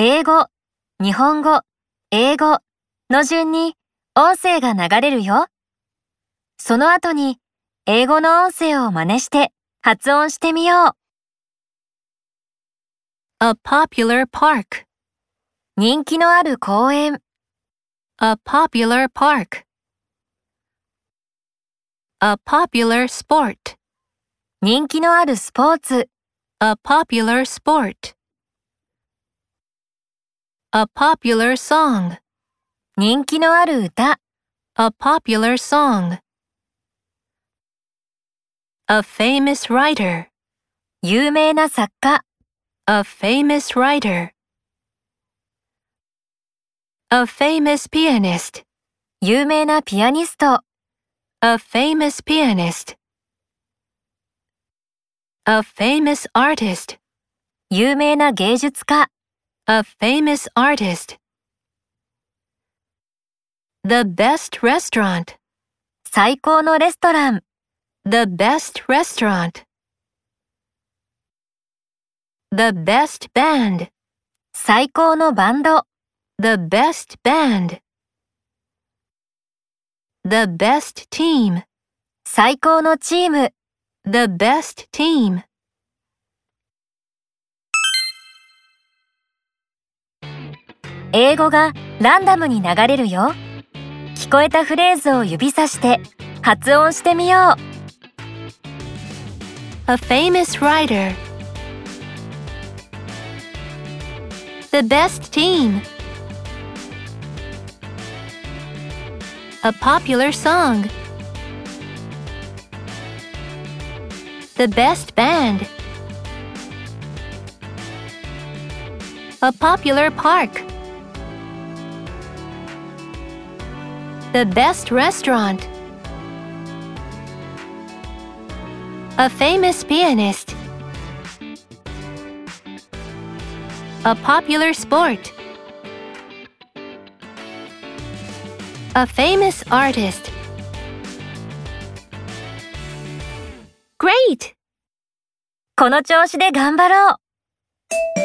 英語、日本語、英語の順に音声が流れるよ。その後に英語の音声を真似して発音してみよう。A popular park. 人気のある公園、A popular park. A popular sport. 人気のあるスポーツ、A popular sport. A popular song. 人気のある歌、 A popular song. A famous writer. 有名な作家、 A famous writer. A famous pianist. 有名なピアニスト、 A famous pianist. A famous artist. 有名な芸術家、 A famous artist. The best restaurant. 最高のレストラン、 The best restaurant. The best band. 最高のバンド、 The best band. The best team. 最高のチーム、 The best team. 英語がランダムに流れるよ。聞こえたフレーズを指さして発音してみよう。A famous writer. The best team. A popular song. The best band. A popular park. The best restaurant. A famous pianist. A popular sport. A famous artist. Great! この調子で頑張ろう。